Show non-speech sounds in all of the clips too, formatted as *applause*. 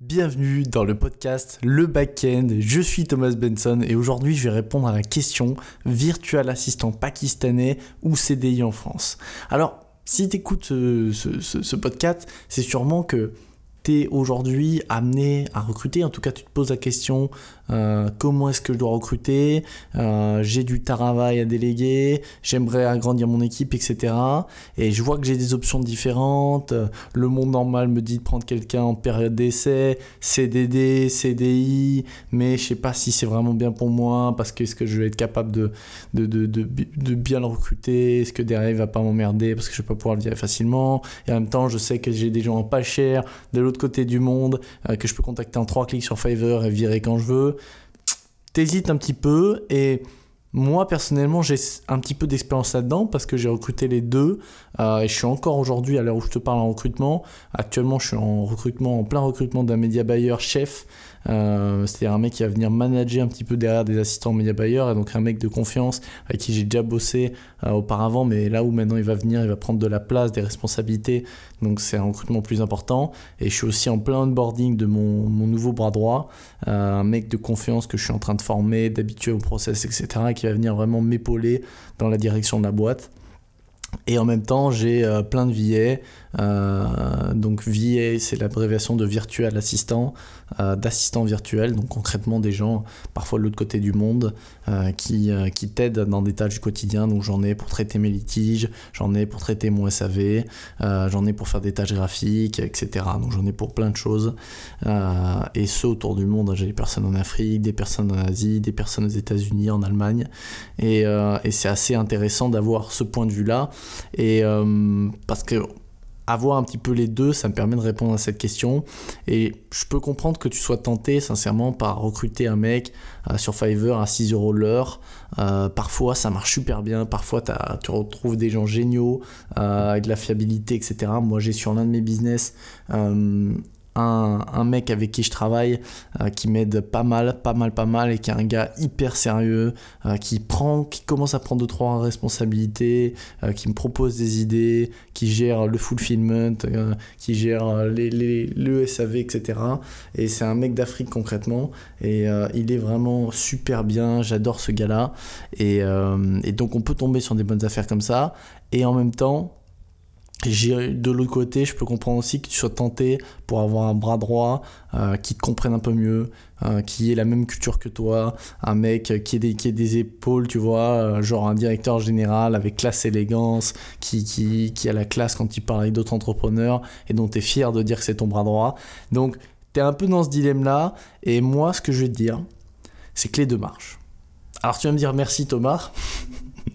Bienvenue dans le podcast Le Backend. Je suis Thomas Benson et aujourd'hui je vais répondre à la question virtuel assistant pakistanais ou CDI en France? Alors, si tu écoutes ce, ce, podcast, c'est sûrement que tu es aujourd'hui amené à recruter. En tout cas, tu te poses la question euh, comment est-ce que je dois recruter, euh, j'ai du travail à déléguer, j'aimerais agrandir mon équipe, etc. Et je vois que j'ai des options différentes. Le monde normal me dit de prendre quelqu'un en période d'essai, CDD, CDI, mais je sais pas si c'est vraiment bien pour moi parce que est-ce que je vais être capable de, de, de, de, bien le recruter, est-ce que derrière il va pas m'emmerder parce que je vais pas pouvoir le virer facilement? Et en même temps, je sais que j'ai des gens pas chers de l'autre côté du monde euh, que je peux contacter en trois clics sur Fiverr et virer quand je veux t'hésites un petit peu et moi personnellement j'ai un petit peu d'expérience là-dedans parce que j'ai recruté les deux euh, et je suis encore aujourd'hui à l'heure où je te parle en recrutement. Actuellement je suis en recrutement, en plein recrutement d'un média buyer chef euh, c'est-à-dire un mec qui va venir manager un petit peu derrière des assistants média buyer, et donc un mec de confiance avec qui j'ai déjà bossé euh, auparavant, mais là où maintenant il va venir, il va prendre de la place, des responsabilités, donc c'est un recrutement plus important. Et je suis aussi en plein onboarding de mon, mon nouveau bras droit, euh, un mec de confiance que je suis en train de former, d'habituer au process, etc., et qui va venir vraiment m'épauler dans la direction de la boîte. Et en même temps, j'ai euh, plein de VA. Euh, donc VA, c'est l'abréviation de virtual assistant, euh, d'assistant virtuel. Donc concrètement, des gens, parfois de l'autre côté du monde, qui, qui t'aident dans des tâches du quotidien. Donc j'en ai pour traiter mes litiges, j'en ai pour traiter mon SAV, j'en ai pour faire des tâches graphiques, etc. Donc j'en ai pour plein de choses. et ceux autour du monde, j'ai des personnes en Afrique, des personnes en Asie, des personnes aux États-Unis, en Allemagne. Et, et c'est assez intéressant d'avoir ce point de vue-là et euh, parce que avoir un petit peu les deux, ça me permet de répondre à cette question. Et je peux comprendre que tu sois tenté, sincèrement, par recruter un mec euh, sur Fiverr à 6 euros l'heure. Euh, parfois, ça marche super bien. Parfois, tu retrouves des gens géniaux, avec de la fiabilité, etc. Moi, j'ai sur l'un de mes business un, mec avec qui je travaille euh, qui m'aide pas mal, pas mal, pas mal et qui est un gars hyper sérieux, euh, qui prend, qui commence à prendre deux trois responsabilités, euh, qui me propose des idées, qui gère le fulfillment, qui gère les, le SAV, etc. Et c'est un mec d'Afrique concrètement. Et il est vraiment super bien, j'adore ce gars-là. Et donc on peut tomber sur des bonnes affaires comme ça. Et en même temps de l'autre côté, je peux comprendre aussi que tu sois tenté pour avoir un bras droit euh, qui te comprenne un peu mieux, euh, qui ait la même culture que toi, un mec qui ait des, épaules, tu vois, euh, genre un directeur général avec classe élégance, qui, qui, qui a la classe quand il parle avec d'autres entrepreneurs et dont tu es fier de dire que c'est ton bras droit. Donc, tu es un peu dans ce dilemme-là. Et moi, ce que je vais te dire, c'est que les deux marchent. Alors, tu vas me dire merci Thomas.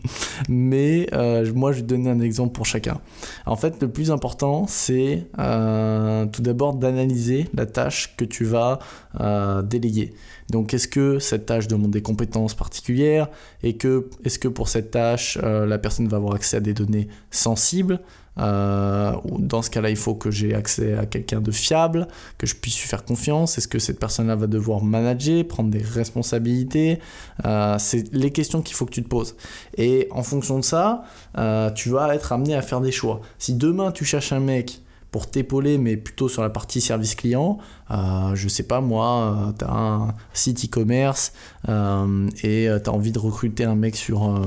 *laughs* Mais euh, moi, je vais donner un exemple pour chacun. En fait, le plus important, c'est euh, tout d'abord d'analyser la tâche que tu vas euh, déléguer. Donc, est-ce que cette tâche demande des compétences particulières? Et que est-ce que pour cette tâche, la personne va avoir accès à des données sensibles? Euh, dans ce cas-là, il faut que j'ai accès à quelqu'un de fiable, que je puisse lui faire confiance. Est-ce que cette personne-là va devoir manager, prendre des responsabilités? Euh, C'est les questions qu'il faut que tu te poses. Et en fonction de ça, euh, tu vas être amené à faire des choix. Si demain tu cherches un mec pour t'épauler, mais plutôt sur la partie service client. Euh, je sais pas moi, tu as un site e-commerce et tu as envie de recruter un mec sur,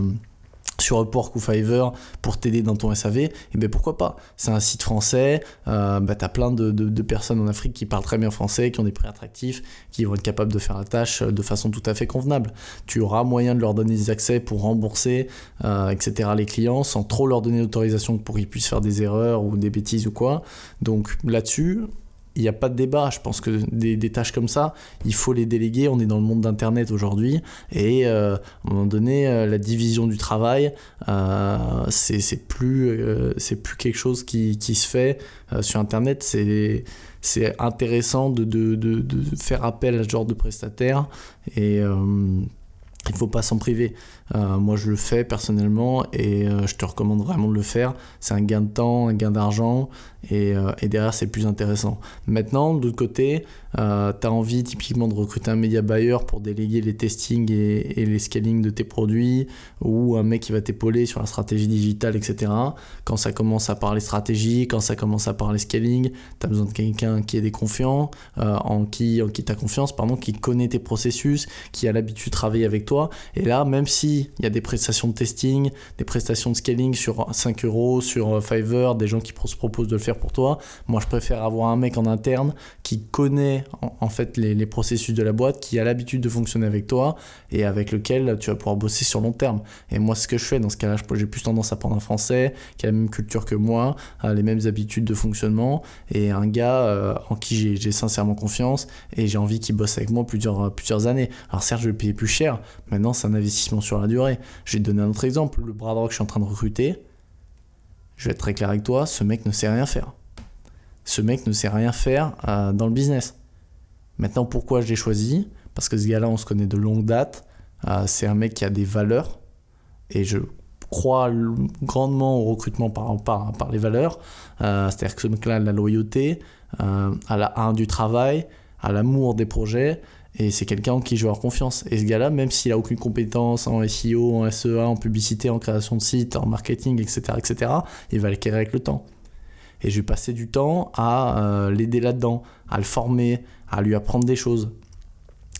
sur Upwork ou Fiverr pour t'aider dans ton SAV, et eh ben pourquoi pas? C'est un site français, euh, bah, tu as plein de, de, personnes en Afrique qui parlent très bien français, qui ont des prix attractifs, qui vont être capables de faire la tâche de façon tout à fait convenable. Tu auras moyen de leur donner des accès pour rembourser, euh, etc. les clients sans trop leur donner l'autorisation pour qu'ils puissent faire des erreurs ou des bêtises ou quoi. Donc là-dessus, il n'y a pas de débat. Je pense que des, tâches comme ça, il faut les déléguer. On est dans le monde d'Internet aujourd'hui. Et euh, à un moment donné, euh, la division du travail, euh, c'est plus, c'est plus quelque chose qui, qui se fait sur Internet. C'est intéressant de, de, de, de, faire appel à ce genre de prestataire. Et il faut pas s'en priver. Euh, moi, je le fais personnellement et euh, je te recommande vraiment de le faire. C'est un gain de temps, un gain d'argent et, euh, et, derrière, c'est plus intéressant. Maintenant, de l'autre côté, tu as envie typiquement de recruter un média buyer pour déléguer les testings et, et, les scaling de tes produits ou un mec qui va t'épauler sur la stratégie digitale, etc. Quand ça commence à parler stratégie, quand ça commence à parler scaling, tu as besoin de quelqu'un qui est des confiants, en qui, en qui tu as confiance, pardon, qui connaît tes processus, qui a l'habitude de travailler avec toi. Et là, même si il y a des prestations de testing, des prestations de scaling sur 5 euros, sur Fiverr, des gens qui se proposent de le faire pour toi. Moi, je préfère avoir un mec en interne qui connaît en, fait les, processus de la boîte, qui a l'habitude de fonctionner avec toi et avec lequel tu vas pouvoir bosser sur long terme. Et moi, ce que je fais dans ce cas-là, j'ai plus tendance à prendre un Français qui a la même culture que moi, les mêmes habitudes de fonctionnement et un gars euh, en qui j'ai sincèrement confiance et j'ai envie qu'il bosse avec moi plusieurs, plusieurs années. Alors certes, je vais payer plus cher. Maintenant, c'est un investissement sur la durée. Je vais te donner un autre exemple. Le bras droit que je suis en train de recruter, je vais être très clair avec toi, ce mec ne sait rien faire. Ce mec ne sait rien faire euh, dans le business. Maintenant, pourquoi je l'ai choisi? Parce que ce gars-là, on se connaît de longue date. Euh, c'est un mec qui a des valeurs. Et je crois grandement au recrutement par, par, par les valeurs. Euh, c'est-à-dire que ce mec-là a la loyauté, à la un du travail, à l'amour des projets et c'est quelqu'un en qui je vais avoir confiance. Et ce gars-là, même s'il a aucune compétence en SEO, en SEA, en publicité, en création de site, en marketing, etc., il va l'acquérir avec le temps. Et je vais passer du temps à euh, l'aider là-dedans, à le former, à lui apprendre des choses.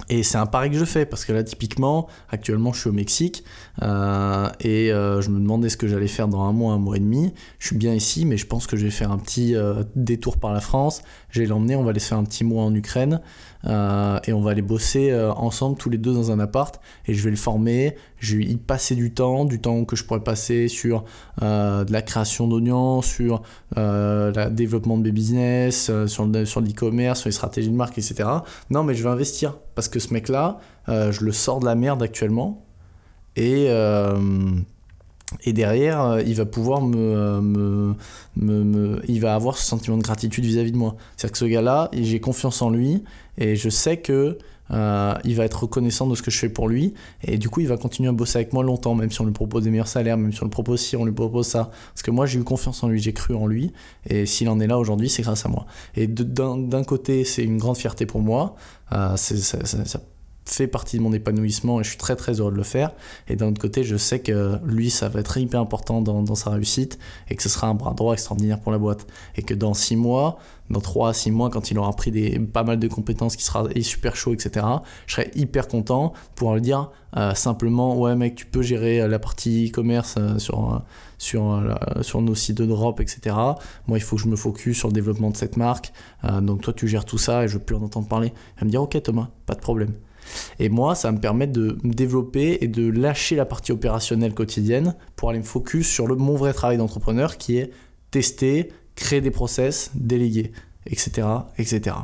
Et c'est un pari que je fais parce que là, typiquement, actuellement, je suis au Mexique euh, et euh, je me demandais ce que j'allais faire dans un mois, un mois et demi. Je suis bien ici, mais je pense que je vais faire un petit détour par la France. Je vais l'emmener, on va aller se faire un petit mois en Ukraine. Euh, et on va aller bosser euh, ensemble tous les deux dans un appart et je vais le former, je vais y passer du temps, du temps que je pourrais passer sur euh, de la création d'audience, sur le développement de mes business, sur, sur l'e-commerce, sur les stratégies de marque, etc. Non, mais je vais investir parce que ce mec-là, je le sors de la merde actuellement et et derrière, euh, il va pouvoir euh, me, me, Il va avoir ce sentiment de gratitude vis-à-vis de moi. C'est-à-dire que ce gars-là, j'ai confiance en lui et je sais que euh, il va être reconnaissant de ce que je fais pour lui. Et du coup il va continuer à bosser avec moi longtemps même si on lui propose des meilleurs salaires même si on lui propose ci on lui propose ça. Parce que moi j'ai eu confiance en lui j'ai cru en lui. Et s'il en est là aujourd'hui c'est grâce à moi. Et d'un côté c'est une grande fierté pour moi. Euh, fait partie de mon épanouissement et je suis très très heureux de le faire. Et d'un autre côté, je sais que lui, ça va être hyper important dans, sa réussite et que ce sera un bras droit extraordinaire pour la boîte. Et que dans 6 mois, dans 3 à 6 mois, quand il aura pris des, pas mal de compétences, qui sera super chaud, etc., je serai hyper content de pouvoir lui dire euh, simplement Ouais, mec, tu peux gérer euh, la partie e-commerce euh, sur, sur, sur nos sites d'Europe, etc. Moi, il faut que je me focus sur le développement de cette marque. donc, toi, tu gères tout ça et je veux plus en entendre parler. Elle me dire Ok, Thomas, pas de problème. Et moi, ça me permettre de me développer et de lâcher la partie opérationnelle quotidienne pour aller me focus sur le, mon vrai travail d'entrepreneur qui est tester, créer des process, déléguer, etc. etc.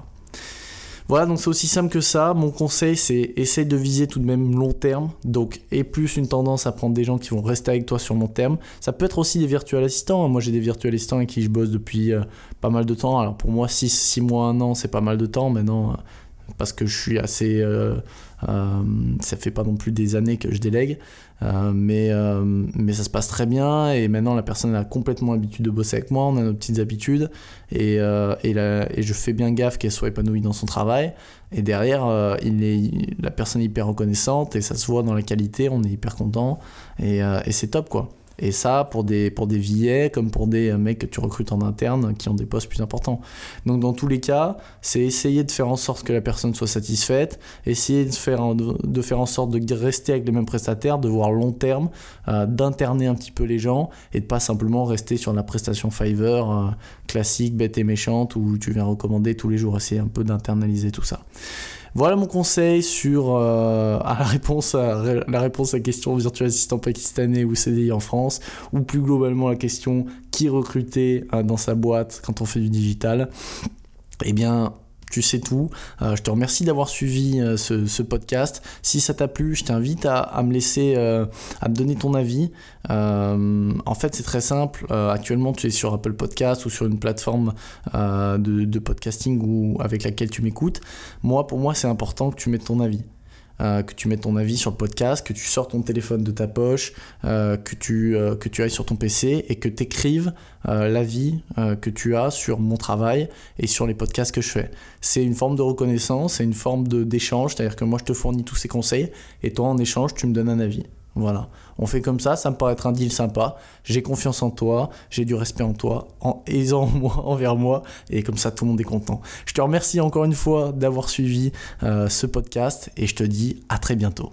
Voilà, donc c'est aussi simple que ça. Mon conseil, c'est essayer de viser tout de même long terme. Donc, et plus une tendance à prendre des gens qui vont rester avec toi sur long terme. Ça peut être aussi des virtuels assistants. Moi, j'ai des virtuels assistants avec qui je bosse depuis euh, pas mal de temps. Alors, pour moi, 6 mois, 1 an, c'est pas mal de temps. Maintenant, parce que je suis assez. Euh, euh, ça fait pas non plus des années que je délègue, euh, mais, mais ça se passe très bien et maintenant la personne a complètement l'habitude de bosser avec moi, on a nos petites habitudes et, et, la, et je fais bien gaffe qu'elle soit épanouie dans son travail. Et derrière, il est, la personne est hyper reconnaissante et ça se voit dans la qualité, on est hyper content et, et c'est top quoi. Et ça, pour des, pour des comme pour des mecs que tu recrutes en interne qui ont des postes plus importants. Donc, dans tous les cas, c'est essayer de faire en sorte que la personne soit satisfaite, essayer de faire, de faire en sorte de rester avec les mêmes prestataires, de voir long terme, euh, d'interner un petit peu les gens et de pas simplement rester sur la prestation Fiverr euh, classique, bête et méchante où tu viens recommander tous les jours. Essayer un peu d'internaliser tout ça. Voilà mon conseil sur euh, la réponse à la réponse à la question virtuel assistant pakistanais ou CDI en France, ou plus globalement la question qui recruter euh, dans sa boîte quand on fait du digital. Eh bien, tu sais tout. Euh, je te remercie d'avoir suivi euh, ce, podcast. Si ça t'a plu, je t'invite à, me laisser, euh, à me donner ton avis. en fait, c'est très simple. actuellement, tu es sur Apple Podcast ou sur une plateforme de, podcasting ou avec laquelle tu m'écoutes. Moi, pour moi, c'est important que tu mettes ton avis. Euh, que tu mettes ton avis sur le podcast, que tu sors ton téléphone de ta poche, euh, que, tu, euh, que tu ailles sur ton PC et que tu écrives l'avis que tu as sur mon travail et sur les podcasts que je fais. C'est une forme de reconnaissance, c'est une forme d'échange, c'est-à-dire que moi je te fournis tous ces conseils et toi en échange tu me donnes un avis. Voilà, on fait comme ça, ça me paraît être un deal sympa. J'ai confiance en toi, j'ai du respect en toi, en, *laughs* en moi, envers moi, et comme ça tout le monde est content. Je te remercie encore une fois d'avoir suivi euh, ce podcast et je te dis à très bientôt.